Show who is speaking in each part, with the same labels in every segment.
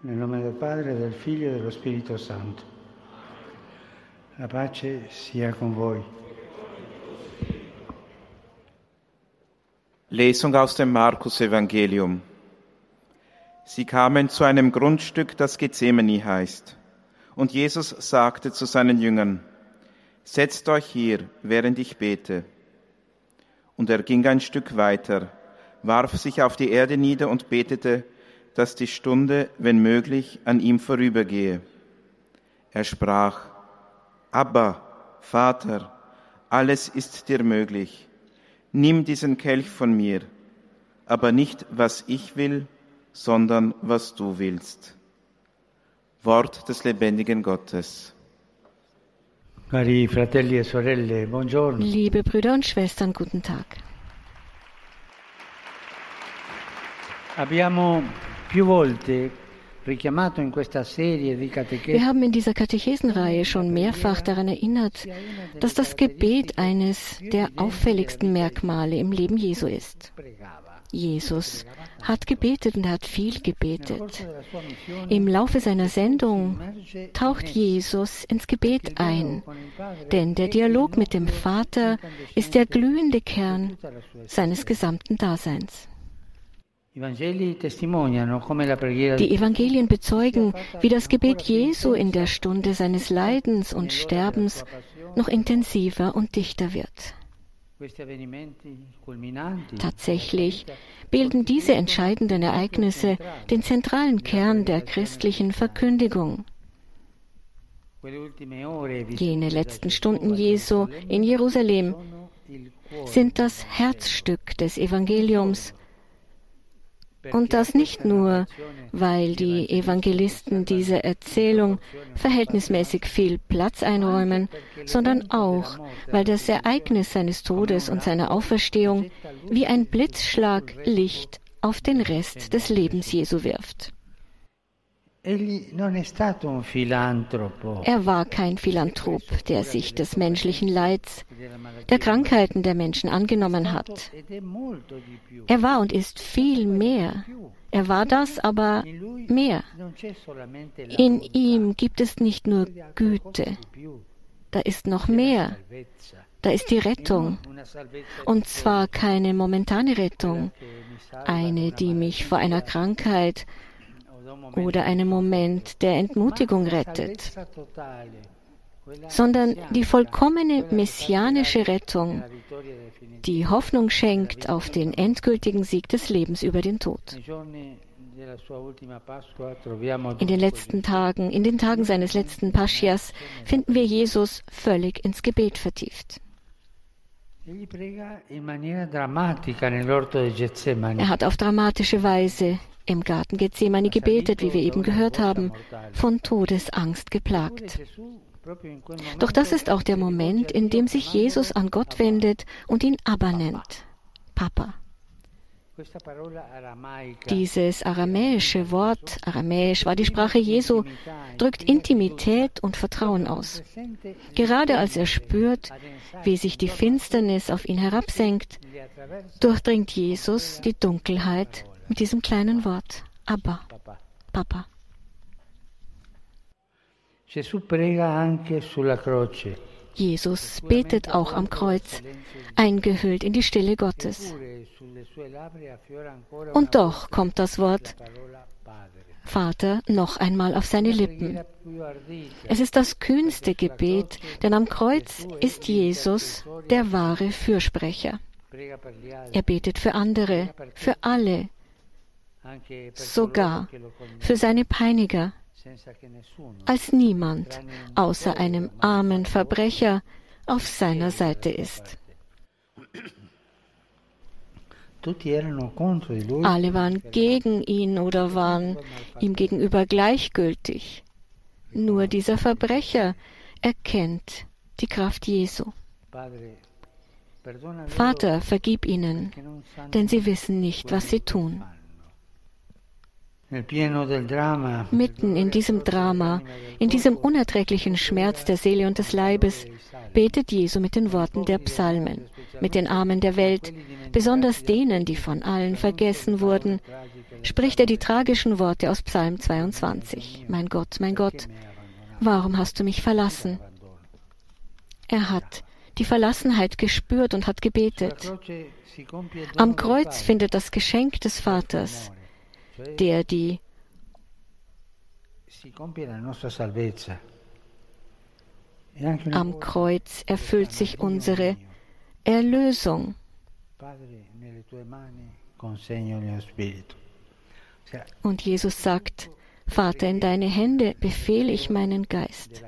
Speaker 1: Nel nome del Padre, del Figlio e dello Spirito Santo. La pace sia con voi.
Speaker 2: Lesung aus dem Markus-Evangelium. Sie kamen zu einem Grundstück, das Gethsemane heißt. Und Jesus sagte zu seinen Jüngern, Setzt euch hier, während ich bete. Und er ging ein Stück weiter, warf sich auf die Erde nieder und betete, dass die Stunde, wenn möglich, an ihm vorübergehe. Er sprach, Abba, Vater, alles ist dir möglich. Nimm diesen Kelch von mir, aber nicht was ich will, sondern was du willst. Wort des lebendigen Gottes.
Speaker 1: E sorelle, buongiorno.
Speaker 3: Liebe Brüder und Schwestern, guten Tag.
Speaker 1: Abbiamo
Speaker 3: Wir haben in dieser Katechesenreihe schon mehrfach daran erinnert, dass das Gebet eines der auffälligsten Merkmale im Leben Jesu ist. Jesus hat gebetet und er hat viel gebetet. Im Laufe seiner Sendung taucht Jesus ins Gebet ein, denn der Dialog mit dem Vater ist der glühende Kern seines gesamten Daseins. Die Evangelien bezeugen, wie das Gebet Jesu in der Stunde seines Leidens und Sterbens noch intensiver und dichter wird. Tatsächlich bilden diese entscheidenden Ereignisse den zentralen Kern der christlichen Verkündigung. Jene letzten Stunden Jesu in Jerusalem sind das Herzstück des Evangeliums und das nicht nur, weil die Evangelisten dieser Erzählung verhältnismäßig viel Platz einräumen, sondern auch, weil das Ereignis seines Todes und seiner Auferstehung wie ein Blitzschlag Licht auf den Rest des Lebens Jesu wirft. Er war kein Philanthrop, der sich des menschlichen Leids, der Krankheiten der Menschen angenommen hat. Er war und ist viel mehr. Er war das, aber mehr. In ihm gibt es nicht nur Güte, da ist noch mehr. Da ist die Rettung. Und zwar keine momentane Rettung, eine, die mich vor einer Krankheit
Speaker 1: o da un momento
Speaker 3: oder einem Moment der Entmutigung rettet, sondern die vollkommene messianische Rettung, die Hoffnung schenkt auf den endgültigen Sieg des Lebens über den Tod. In den letzten Tagen, in den Tagen seines letzten Paschias, finden wir Jesus völlig ins Gebet vertieft. Er hat auf dramatische Weise im Garten Gethsemane gebetet, wie wir eben gehört haben, von Todesangst geplagt. Doch das ist auch der Moment, in dem sich Jesus an Gott wendet und ihn Abba nennt. Papa. Dieses aramäische Wort, aramäisch war die Sprache Jesu, drückt Intimität und Vertrauen aus. Gerade als er spürt, wie sich die Finsternis auf ihn herabsenkt, durchdringt Jesus die Dunkelheit mit diesem kleinen Wort. Abba. Papa.
Speaker 1: Gesù prega anche sulla croce.
Speaker 3: Jesus betet auch am Kreuz, eingehüllt in die Stille Gottes. Und doch kommt das Wort. Vater noch einmal auf seine Lippen. Es ist das kühnste Gebet, denn am Kreuz ist Jesus der wahre Fürsprecher. Er betet für andere, für alle, sogar für seine Peiniger, als niemand außer einem armen Verbrecher auf seiner Seite ist. Alle waren gegen ihn oder waren ihm gegenüber gleichgültig. Nur dieser Verbrecher erkennt die Kraft Jesu. Vater, vergib ihnen, denn sie wissen nicht, was sie tun.
Speaker 1: fanno. Nel pieno del dramma,
Speaker 3: Mitten in diesem Drama, in diesem unerträglichen Schmerz der Seele und des Leibes, betet Jesu mit den Worten der Psalmen, mit den Armen der Welt, besonders denen, die von allen vergessen wurden, spricht er die tragischen Worte aus Psalm 22. Mein Gott, mein Gott, warum hast du mich verlassen? Er hat die Verlassenheit gespürt und hat gebetet. Am Kreuz findet das Geschenk des Vaters, der die am Kreuz erfüllt sich unsere Erlösung. Und Jesus sagt, Vater, in deine Hände befehle ich meinen Geist.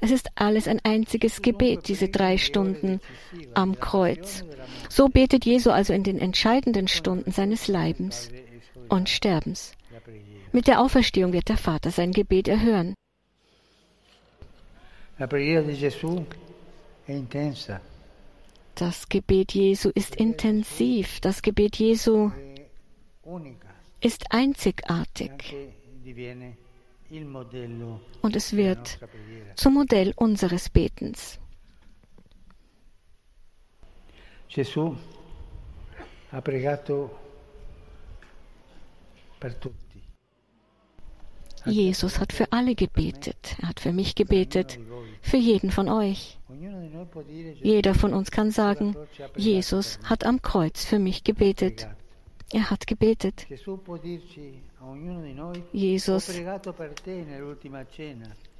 Speaker 3: Es ist alles ein einziges Gebet, diese drei Stunden am Kreuz. So betet Jesu also in den entscheidenden Stunden seines Leibens und Sterbens. Mit der Auferstehung wird der Vater sein Gebet erhören. Das Gebet Jesu ist intensiv. Das Gebet Jesu ist einzigartig. Und es wird zum Modell unseres Betens.
Speaker 1: Gesù ha pregato.
Speaker 3: Jesus hat für alle gebetet. Er hat für mich gebetet, für jeden von euch. Jeder von uns kann sagen, Jesus hat am Kreuz für mich gebetet. Er hat gebetet. Jesus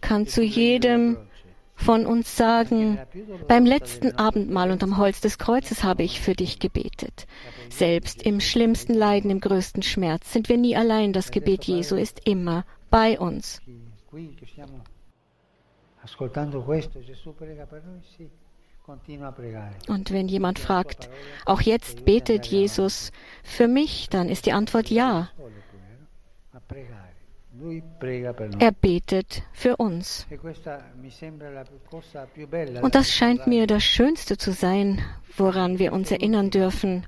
Speaker 3: kann zu jedem von uns sagen, beim letzten Abendmahl und am Holz des Kreuzes habe ich für dich gebetet. Selbst im schlimmsten Leiden, im größten Schmerz sind wir nie allein. Das Gebet Jesu ist immer bei uns. Und wenn jemand fragt, auch jetzt betet Jesus für mich, dann ist die Antwort ja. Er betet für uns. Und das scheint mir das Schönste zu sein, woran wir uns erinnern dürfen,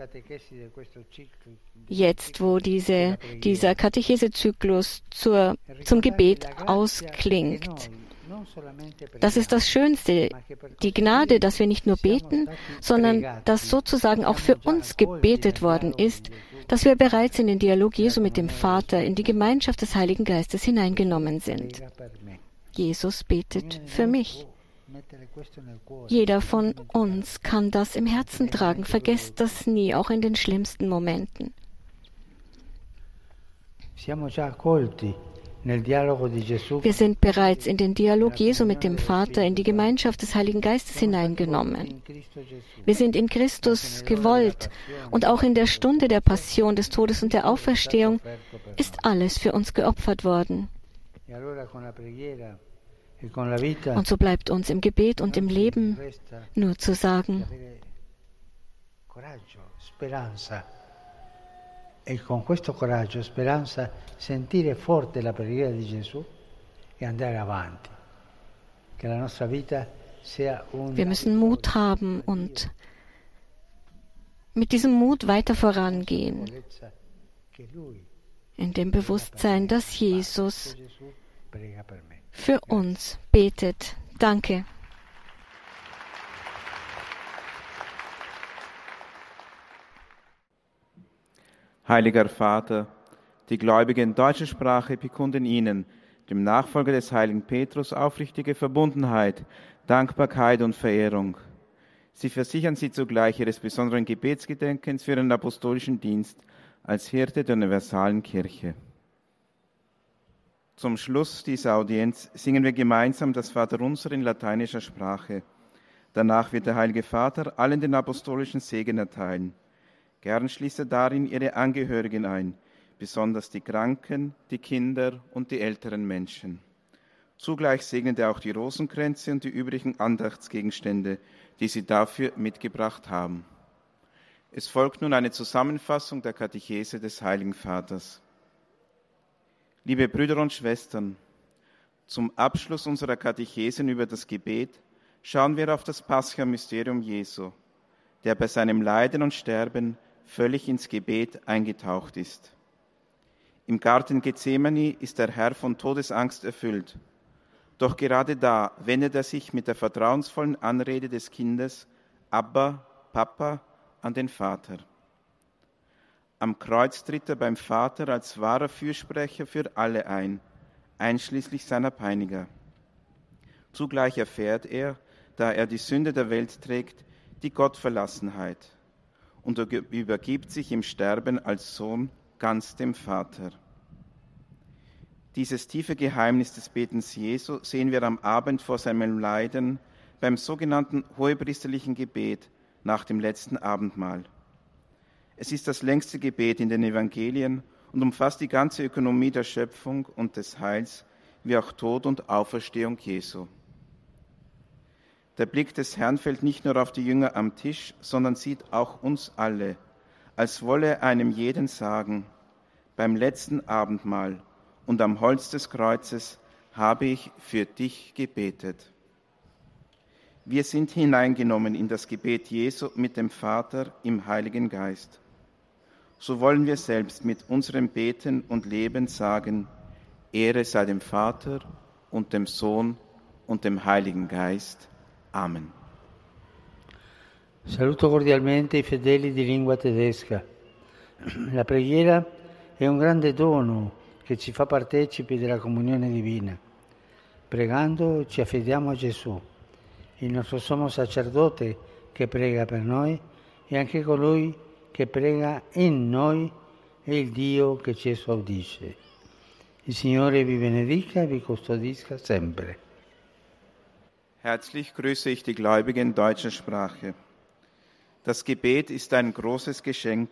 Speaker 3: jetzt wo diese, dieser Katechesezyklus zur, zum Gebet ausklingt. Das ist das Schönste, die Gnade, dass wir nicht nur beten, sondern dass sozusagen auch für uns gebetet worden ist, dass wir bereits in den Dialog Jesu mit dem Vater, in die Gemeinschaft des Heiligen Geistes hineingenommen sind. Jesus betet für mich. Jeder von uns kann das im Herzen tragen. Vergesst das nie, auch in den schlimmsten Momenten. Wir sind bereits in den Dialog Jesu mit dem Vater, in die Gemeinschaft des Heiligen Geistes hineingenommen. Wir sind in Christus gewollt und auch in der Stunde der Passion, des Todes und der Auferstehung ist alles für uns geopfert worden. Und so bleibt uns im Gebet und im Leben nur zu sagen,
Speaker 1: e con questo coraggio, speranza, sentire forte la preghiera di Gesù e andare avanti. Che la nostra vita sia un
Speaker 3: Wir müssen Mut haben und mit diesem Mut weiter vorangehen. In dem Bewusstsein, dass Jesus für uns betet. Danke.
Speaker 2: Heiliger Vater, die Gläubigen deutscher Sprache bekunden Ihnen, dem Nachfolger des heiligen Petrus, aufrichtige Verbundenheit, Dankbarkeit und Verehrung. Sie versichern Sie zugleich Ihres besonderen Gebetsgedenkens für Ihren apostolischen Dienst als Hirte der universalen Kirche. Zum Schluss dieser Audienz singen wir gemeinsam das Vaterunser in lateinischer Sprache. Danach wird der Heilige Vater allen den apostolischen Segen erteilen. Gern schließe darin ihre Angehörigen ein, besonders die Kranken, die Kinder und die älteren Menschen. Zugleich segnet er auch die Rosenkränze und die übrigen Andachtsgegenstände, die sie dafür mitgebracht haben. Es folgt nun eine Zusammenfassung der Katechese des Heiligen Vaters. Liebe Brüder und Schwestern, zum Abschluss unserer Katechesen über das Gebet schauen wir auf das Pascha-Mysterium Jesu, der bei seinem Leiden und Sterben völlig ins Gebet eingetaucht ist. Im Garten Gethsemane ist der Herr von Todesangst erfüllt. Doch gerade da wendet er sich mit der vertrauensvollen Anrede des Kindes Abba, Papa, an den Vater. Am Kreuz tritt er beim Vater als wahrer Fürsprecher für alle ein, einschließlich seiner Peiniger. Zugleich erfährt er, da er die Sünde der Welt trägt, die Gottverlassenheit und übergibt sich im Sterben als Sohn ganz dem Vater. Dieses tiefe Geheimnis des Betens Jesu sehen wir am Abend vor seinem Leiden beim sogenannten hohepriesterlichen Gebet nach dem letzten Abendmahl. Es ist das längste Gebet in den Evangelien und umfasst die ganze Ökonomie der Schöpfung und des Heils, wie auch Tod und Auferstehung Jesu. Der Blick des Herrn fällt nicht nur auf die Jünger am Tisch, sondern sieht auch uns alle, als wolle einem jeden sagen, beim letzten Abendmahl und am Holz des Kreuzes habe ich für dich gebetet. Wir sind hineingenommen in das Gebet Jesu mit dem Vater im Heiligen Geist. So wollen wir selbst mit unserem Beten und Leben sagen, Ehre sei dem Vater und dem Sohn und dem Heiligen Geist. Amen.
Speaker 1: Saluto cordialmente i fedeli di lingua tedesca. La preghiera è un grande dono che ci fa partecipi della comunione divina. Pregando ci affidiamo a Gesù, il nostro sommo sacerdote che prega per noi e anche colui che prega in noi è il Dio che ci esaudisce. Il Signore vi benedica e vi custodisca sempre.
Speaker 2: Herzlich grüße ich die Gläubigen deutscher Sprache. Das Gebet ist ein großes Geschenk,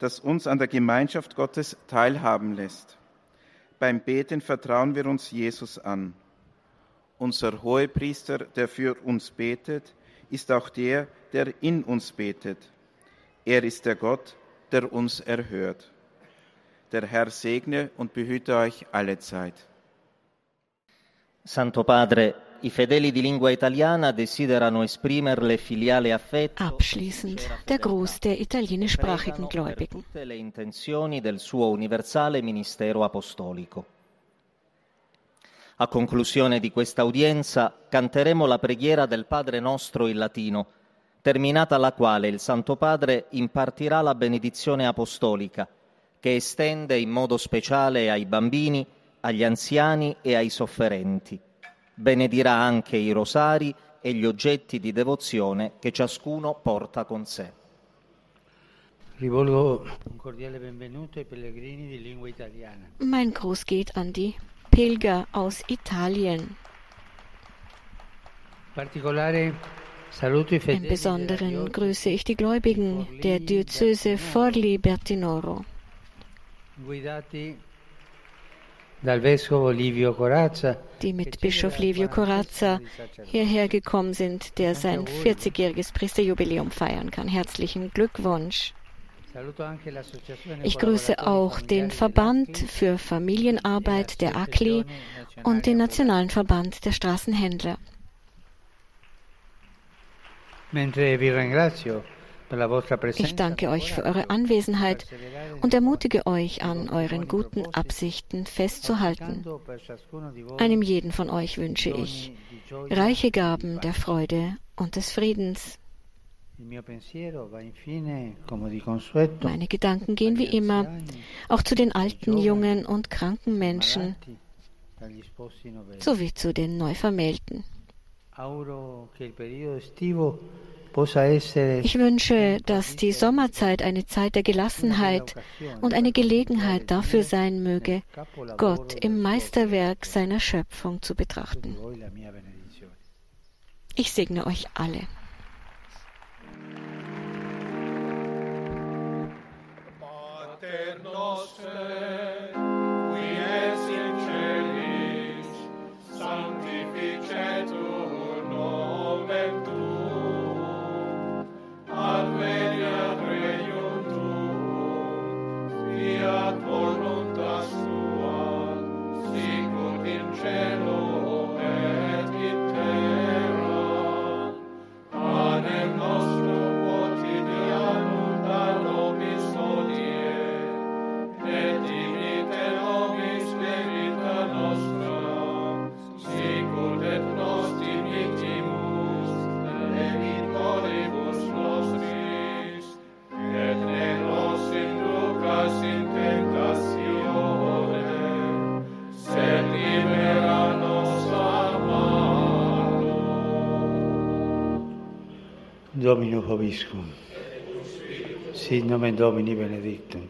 Speaker 2: das uns an der Gemeinschaft Gottes teilhaben lässt. Beim Beten vertrauen wir uns Jesus an. Unser Hohepriester, der für uns betet, ist auch der, der in uns betet. Er ist der Gott, der uns erhört. Der Herr segne und behüte euch alle Zeit.
Speaker 4: Santo Padre, I fedeli di lingua italiana desiderano esprimerle filiale affetto
Speaker 3: Abschließend der Gruß der italienischsprachigen Gläubigen.
Speaker 4: tutte le intenzioni del suo universale ministero apostolico. A conclusione di questa udienza canteremo la preghiera del Padre nostro in latino, terminata la quale il Santo Padre impartirà la benedizione apostolica, che estende in modo speciale ai bambini, agli anziani e ai sofferenti benedirà anche i rosari e gli oggetti di devozione che ciascuno porta con sé.
Speaker 1: Rivolgo un cordiale benvenuto ai pellegrini di lingua italiana.
Speaker 3: Mein Gruß geht an die Pilger aus Italien.
Speaker 1: Particolare saluto i
Speaker 3: Im
Speaker 1: fedeli della
Speaker 3: Besonderen grüße ich die Gläubigen der Diözese Forli-Bertinoro,
Speaker 1: guidati
Speaker 3: die mit Bischof Livio Corazza hierher gekommen sind, der sein 40-jähriges Priesterjubiläum feiern kann. Herzlichen Glückwunsch. Ich grüße auch den Verband für Familienarbeit der ACLI und den Nationalen Verband der Straßenhändler.
Speaker 1: Mentre vi ringrazio
Speaker 3: Ich danke euch für eure Anwesenheit und ermutige euch an euren guten Absichten festzuhalten. Einem jeden von euch wünsche ich reiche Gaben der Freude und des Friedens. Meine Gedanken gehen wie immer auch zu den alten, jungen und kranken Menschen sowie zu den Neuvermählten.
Speaker 1: Essere
Speaker 3: Ich wünsche, dass die Sommerzeit eine Zeit der Gelassenheit und eine Gelegenheit dafür sein möge, Gott im Meisterwerk seiner Schöpfung zu betrachten. Ich segne euch alle.
Speaker 5: Pater noster,
Speaker 1: Domino Hoviscum. Sit nomen Domini benedictum.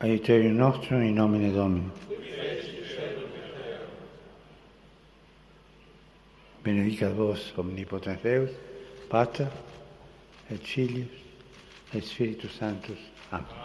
Speaker 1: Aiuterium nostrum in nomine Domini. Benedicat vos omnipotens Deus, Pater, et Filius, et Spiritus Sanctus. Amen.